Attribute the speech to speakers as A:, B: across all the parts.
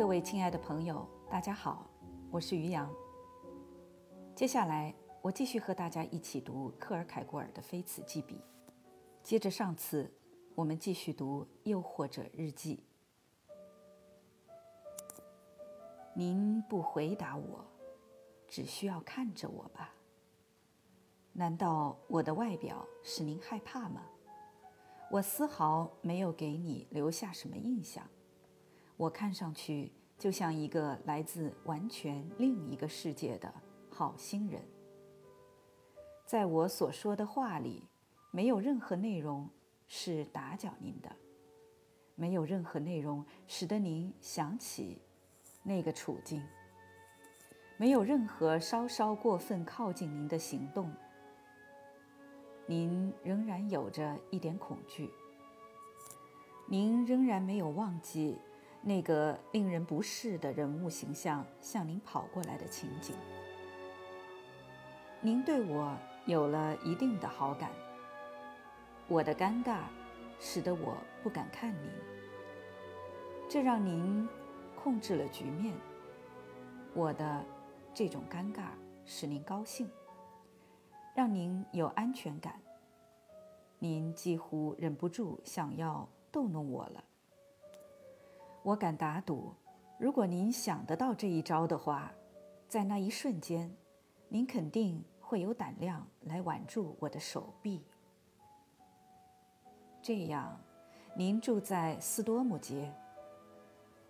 A: 各位亲爱的朋友，大家好，我是于洋。接下来，我继续和大家一起读克尔凯郭尔的《非此即彼》。接着上次，我们继续读《诱惑者日记》。您不回答我，只需要看着我吧。难道我的外表使您害怕吗？我丝毫没有给你留下什么印象。我看上去就像一个来自完全另一个世界的好心人。在我所说的话里，没有任何内容是打搅您的，没有任何内容使得您想起那个处境，没有任何稍稍过分靠近您的行动。您仍然有着一点恐惧，您仍然没有忘记。那个令人不适的人物形象向您跑过来的情景，您对我有了一定的好感。我的尴尬使得我不敢看您，这让您控制了局面。我的这种尴尬使您高兴，让您有安全感。您几乎忍不住想要逗弄我了。我敢打赌，如果您想得到这一招的话，在那一瞬间，您肯定会有胆量来挽住我的手臂。这样，您住在斯多姆街。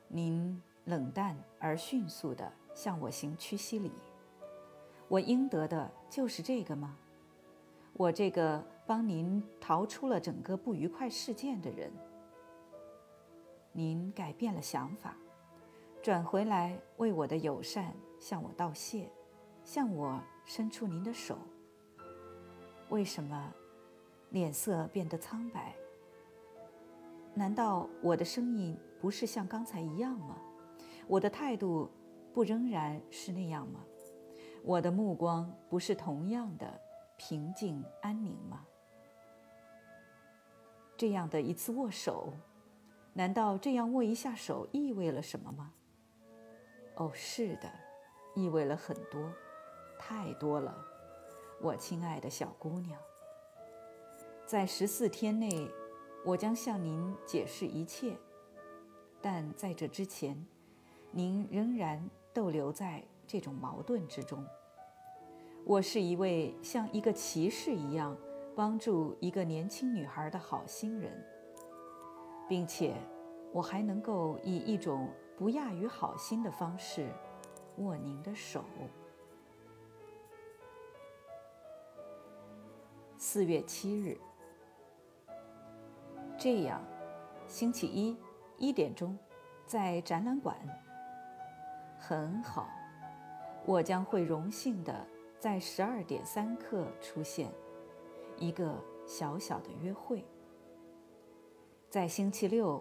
A: 您冷淡而迅速地向我行屈膝礼。我应得的就是这个吗？我这个帮您逃出了整个不愉快事件的人。您改变了想法，转回来为我的友善向我道谢，向我伸出您的手。为什么脸色变得苍白？难道我的声音不是像刚才一样吗？我的态度不仍然是那样吗？我的目光不是同样的平静安宁吗？这样的一次握手。难道这样握一下手意味了什么吗？哦，是的，意味了很多，太多了，我亲爱的小姑娘。在十四天内，我将向您解释一切，但在这之前，您仍然逗留在这种矛盾之中。我是一位像一个骑士一样帮助一个年轻女孩的好心人。并且，我还能够以一种不亚于好心的方式握您的手。四月七日，这样，星期一一点钟，在展览馆。很好，我将会荣幸的在十二点三刻出现，一个小小的约会。在星期六，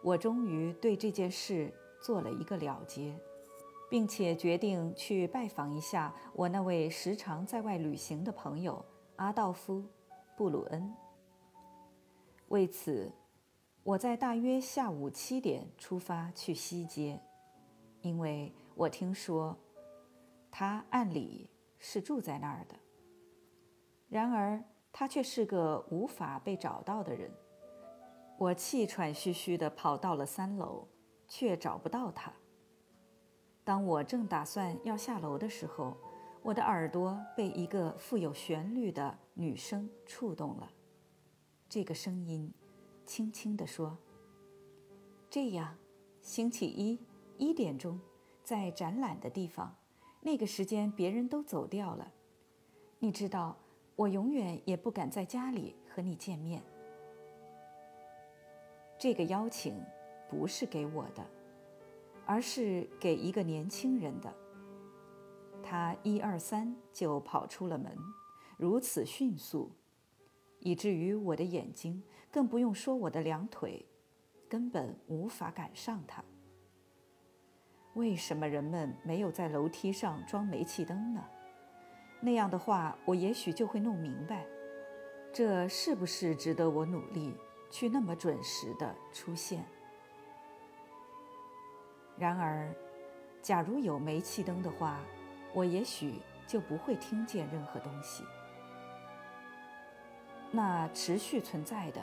A: 我终于对这件事做了一个了结，并且决定去拜访一下我那位时常在外旅行的朋友阿道夫·布鲁恩。为此，我在大约下午七点出发去西街，因为我听说他按理是住在那儿的。然而，他却是个无法被找到的人。我气喘吁吁地跑到了三楼，却找不到他。当我正打算要下楼的时候，我的耳朵被一个富有旋律的女声触动了。这个声音轻轻地说：“这样，星期一一点钟，在展览的地方，那个时间别人都走掉了。你知道，我永远也不敢在家里和你见面。”这个邀请不是给我的，而是给一个年轻人的。他一二三就跑出了门，如此迅速，以至于我的眼睛，更不用说我的两腿，根本无法赶上他。为什么人们没有在楼梯上装煤气灯呢？那样的话，我也许就会弄明白，这是不是值得我努力。去那么准时的出现。然而，假如有煤气灯的话，我也许就不会听见任何东西。那持续存在的，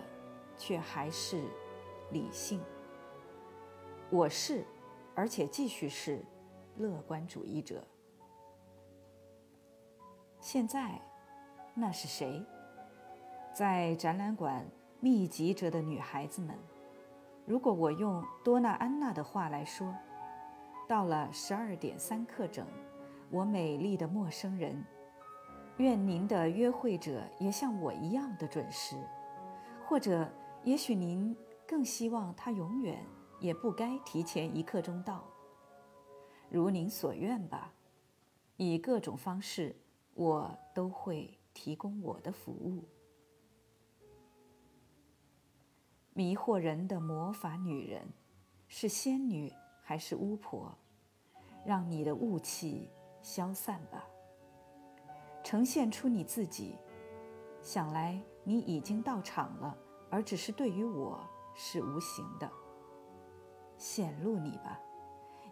A: 却还是理性。我是，而且继续是乐观主义者。现在，那是谁？在展览馆密集着的女孩子们。如果我用多纳安娜的话来说，到了十二点三刻整，我美丽的陌生人，愿您的约会者也像我一样的准时，或者也许您更希望他永远。也不该提前一刻钟到。如您所愿吧，以各种方式，我都会提供我的服务。迷惑人的魔法女人，是仙女还是巫婆？让你的雾气消散吧，呈现出你自己。想来你已经到场了，而只是对于我是无形的。显露你吧，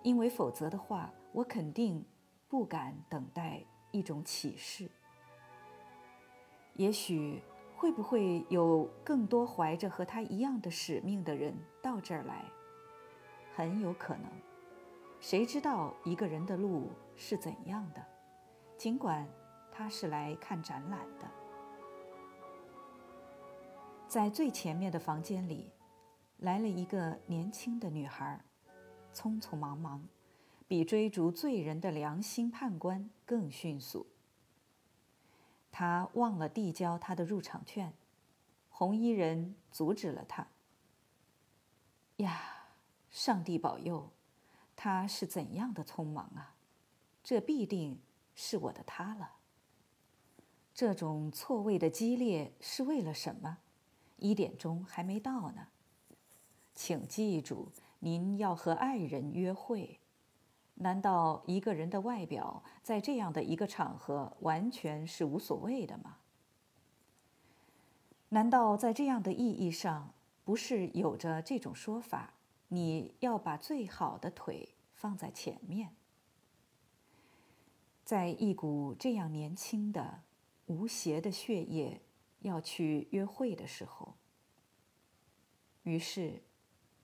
A: 因为否则的话，我肯定不敢等待一种启示。也许会不会有更多怀着和他一样的使命的人到这儿来？很有可能。谁知道一个人的路是怎样的？尽管他是来看展览的，在最前面的房间里。来了一个年轻的女孩，匆匆忙忙，比追逐罪人的良心判官更迅速。他忘了递交他的入场券，红衣人阻止了他。呀，上帝保佑，他是怎样的匆忙啊！这必定是我的他了。这种错位的激烈是为了什么？一点钟还没到呢。请记住，您要和爱人约会。难道一个人的外表在这样的一个场合完全是无所谓的吗？难道在这样的意义上，不是有着这种说法：你要把最好的腿放在前面？在一股这样年轻的、无邪的血液要去约会的时候，于是。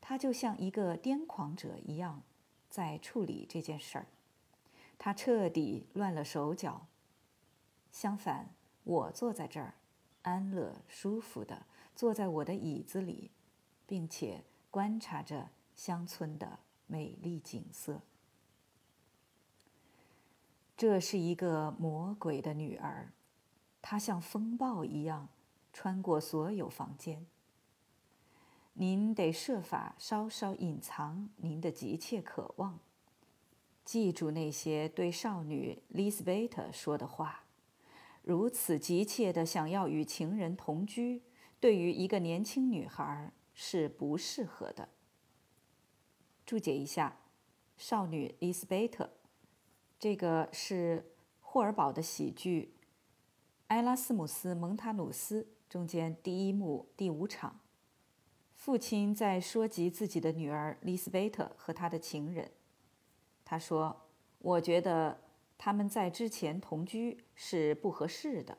A: 他就像一个癫狂者一样，在处理这件事儿。他彻底乱了手脚。相反，我坐在这儿，安乐舒服地坐在我的椅子里，并且观察着乡村的美丽景色。这是一个魔鬼的女儿，她像风暴一样穿过所有房间。您得设法稍稍隐藏您的急切渴望。记住那些对少女丽斯贝特说的话：如此急切地想要与情人同居，对于一个年轻女孩是不适合的。注解一下，少女丽斯贝特，这个是霍尔堡的喜剧《埃拉斯姆斯·蒙塔努斯》中间第一幕第五场。父亲在说及自己的女儿丽斯贝特和他的情人。他说：“我觉得他们在之前同居是不合适的。”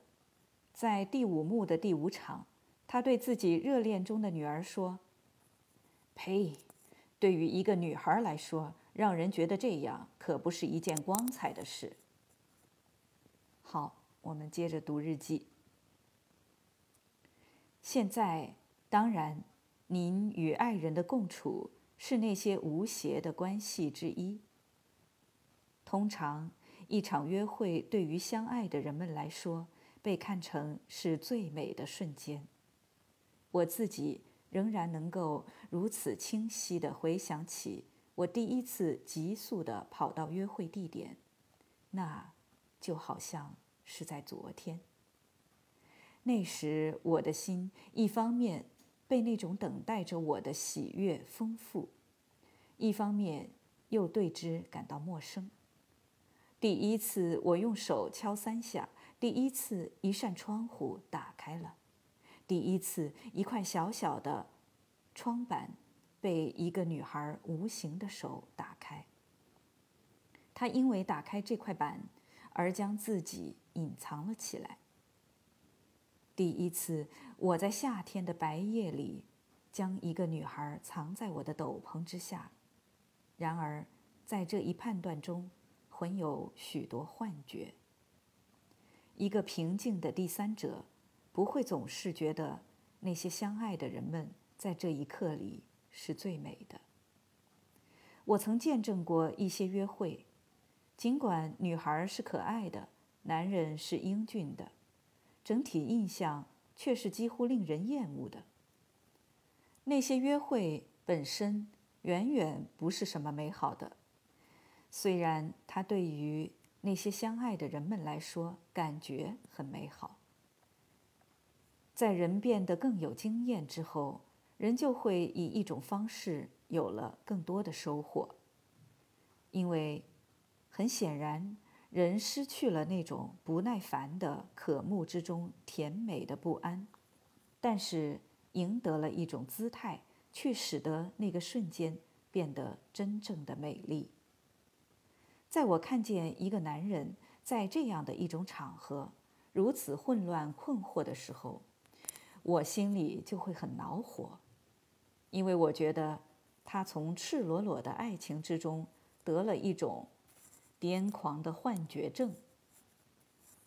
A: 在第五幕的第五场，他对自己热恋中的女儿说：“呸！对于一个女孩来说，让人觉得这样可不是一件光彩的事。”好，我们接着读日记。现在，当然。您与爱人的共处是那些无邪的关系之一。通常，一场约会对于相爱的人们来说，被看成是最美的瞬间。我自己仍然能够如此清晰地回想起我第一次急速地跑到约会地点，那就好像是在昨天。那时，我的心一方面……被那种等待着我的喜悦丰富，一方面又对之感到陌生。第一次我用手敲三下，第一次一扇窗户打开了，第一次一块小小的窗板被一个女孩无形的手打开。他因为打开这块板而将自己隐藏了起来。第一次，我在夏天的白夜里将一个女孩藏在我的斗篷之下。然而，在这一判断中，混有许多幻觉。一个平静的第三者，不会总是觉得那些相爱的人们在这一刻里是最美的。我曾见证过一些约会，尽管女孩是可爱的，男人是英俊的，整体印象却是几乎令人厌恶的。那些约会本身远远不是什么美好的，虽然它对于。那些相爱的人们来说，感觉很美好。在人变得更有经验之后，人就会以一种方式有了更多的收获。因为，很显然，人失去了那种不耐烦的渴慕之中甜美的不安，但是赢得了一种姿态，却使得那个瞬间变得真正的美丽。在我看见一个男人在这样的一种场合如此混乱困惑的时候，我心里就会很恼火，因为我觉得他从赤裸裸的爱情之中得了一种癫狂的幻觉症。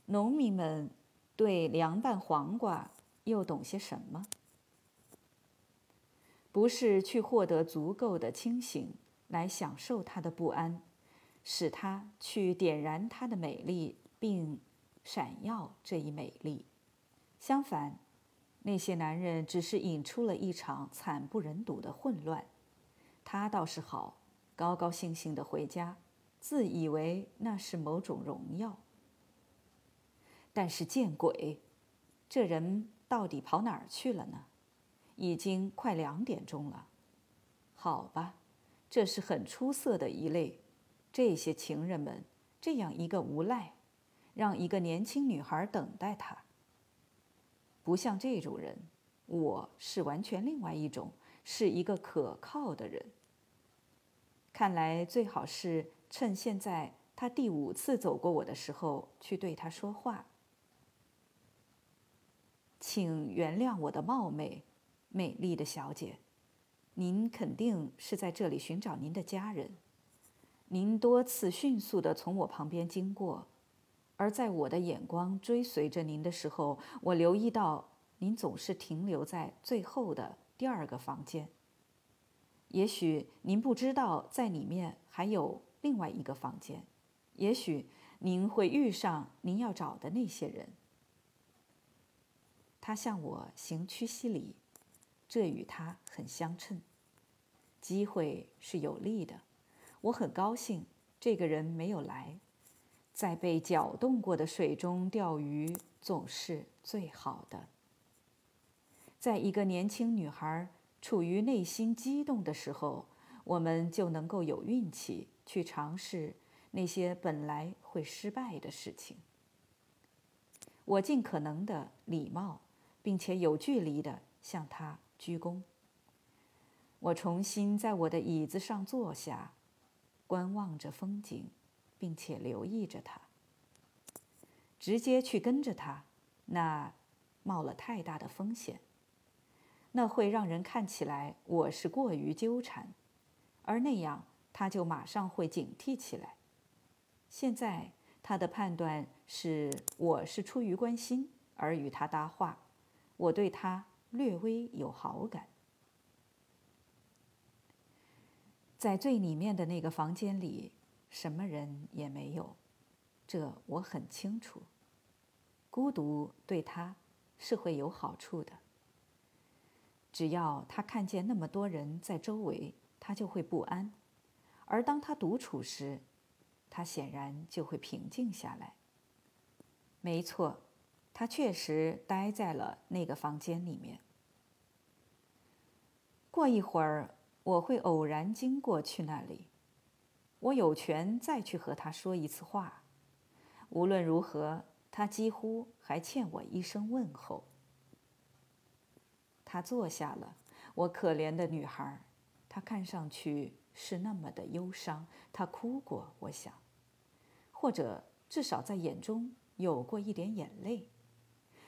A: 农民们对凉拌黄瓜又懂些什么？不是去获得足够的清醒来享受他的不安。使他去点燃他的美丽，并闪耀这一美丽。相反，那些男人只是引出了一场惨不忍睹的混乱。他倒是好，高高兴兴地回家，自以为那是某种荣耀。但是见鬼，这人到底跑哪儿去了呢？已经快两点钟了。好吧，这是很出色的一类。这些情人们这样一个无赖，让一个年轻女孩等待他。不像这种人，我是完全另外一种，是一个可靠的人。看来最好是趁现在他第五次走过我的时候去对他说话。请原谅我的冒昧，美丽的小姐，您肯定是在这里寻找您的家人。您多次迅速地从我旁边经过，而在我的眼光追随着您的时候，我留意到您总是停留在最后的第二个房间。也许您不知道，在里面还有另外一个房间。也许您会遇上您要找的那些人。他向我行屈膝礼，这与他很相称。机会是有利的。我很高兴，这个人没有来。在被搅动过的水中钓鱼总是最好的。在一个年轻女孩处于内心激动的时候，我们就能够有运气去尝试那些本来会失败的事情。我尽可能的礼貌，并且有距离的向他鞠躬。我重新在我的椅子上坐下。观望着风景，并且留意着他。直接去跟着他，那冒了太大的风险。那会让人看起来我是过于纠缠，而那样他就马上会警惕起来。现在他的判断是我是出于关心而与他搭话，我对他略微有好感。在最里面的那个房间里，什么人也没有，这我很清楚。孤独对他是会有好处的。只要他看见那么多人在周围，他就会不安；而当他独处时，他显然就会平静下来。没错，他确实待在了那个房间里面。过一会儿。我会偶然经过去那里，我有权再去和他说一次话。无论如何，他几乎还欠我一声问候。他坐下了，我可怜的女孩，她看上去是那么的忧伤。她哭过，我想。或者至少在眼中有过一点眼泪。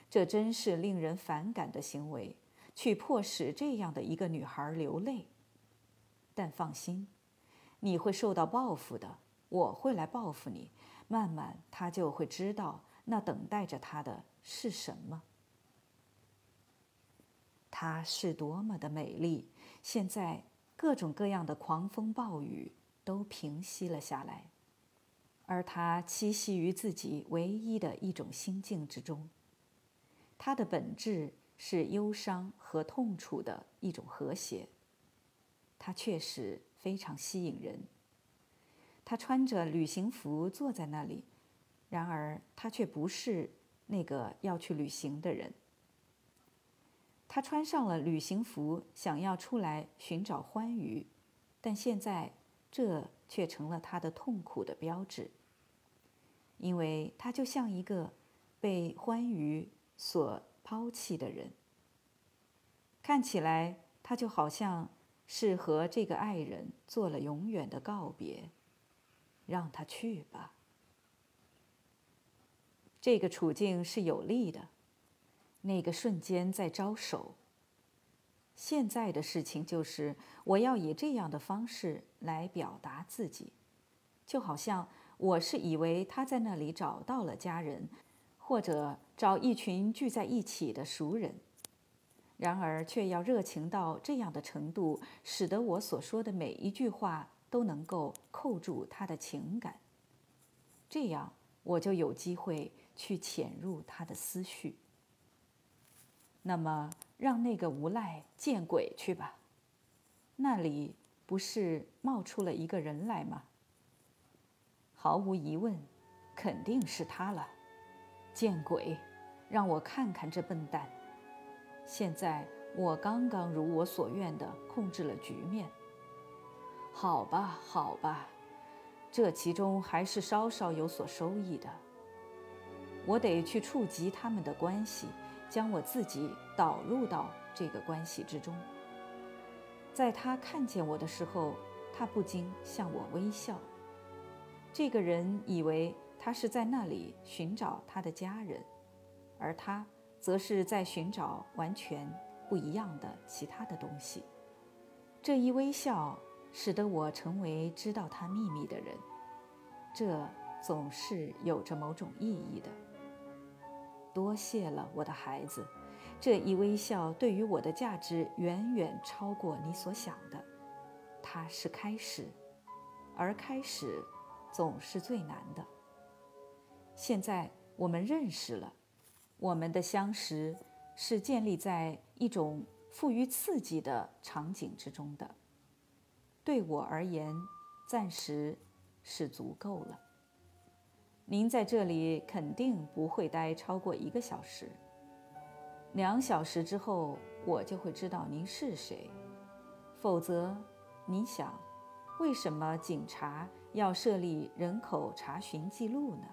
A: 这真是令人反感的行为，去迫使这样的一个女孩流泪。但放心，你会受到报复的，我会来报复你。慢慢，她就会知道那等待着她的是什么。她是多么的美丽！现在，各种各样的狂风暴雨都平息了下来，而他栖息于自己唯一的一种心境之中。它的本质是忧伤和痛楚的一种和谐。它确实非常吸引人。他穿着旅行服坐在那里，然而他却不是那个要去旅行的人。他穿上了旅行服，想要出来寻找欢愉，但现在这却成了他的痛苦的标志，因为他就像一个被欢愉。所抛弃的人，看起来他就好像是和这个爱人做了永远的告别。让他去吧。这个处境是有利的，那个瞬间在招手。现在的事情就是，我要以这样的方式来表达自己，就好像我是以为他在那里找到了家人。或者找一群聚在一起的熟人，然而却要热情到这样的程度，使得我所说的每一句话都能够扣住他的情感。这样我就有机会去潜入他的思绪。那么，让那个无赖见鬼去吧！那里不是冒出了一个人来吗？毫无疑问，肯定是他了。见鬼！让我看看这笨蛋。现在我刚刚如我所愿地控制了局面。好吧，好吧，这其中还是稍稍有所收益的。我得去触及他们的关系，将我自己导入到这个关系之中。在他看见我的时候，他不禁向我微笑。这个人以为。他是在那里寻找他的家人，而他则是在寻找完全不一样的其他的东西。这一微笑使得我成为知道他秘密的人，这总是有着某种意义的。多谢了，我的孩子，这一微笑对于我的价值远远超过你所想的。它是开始，而开始总是最难的。现在我们认识了，我们的相识是建立在一种富于刺激的场景之中的。对我而言，暂时是足够了。您在这里肯定不会待超过一个小时。两小时之后，我就会知道您是谁。否则，你想，为什么警察要设立人口查询记录呢？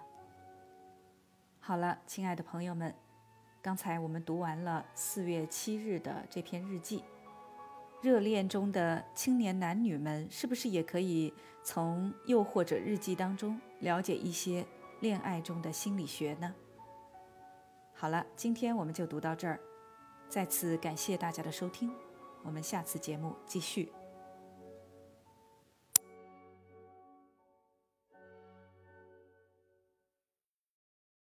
A: 好了，亲爱的朋友们，刚才我们读完了四月七日的这篇日记。热恋中的青年男女们，是不是也可以从又或者日记当中了解一些恋爱中的心理学呢？好了，今天我们就读到这儿，再次感谢大家的收听，我们下次节目继续。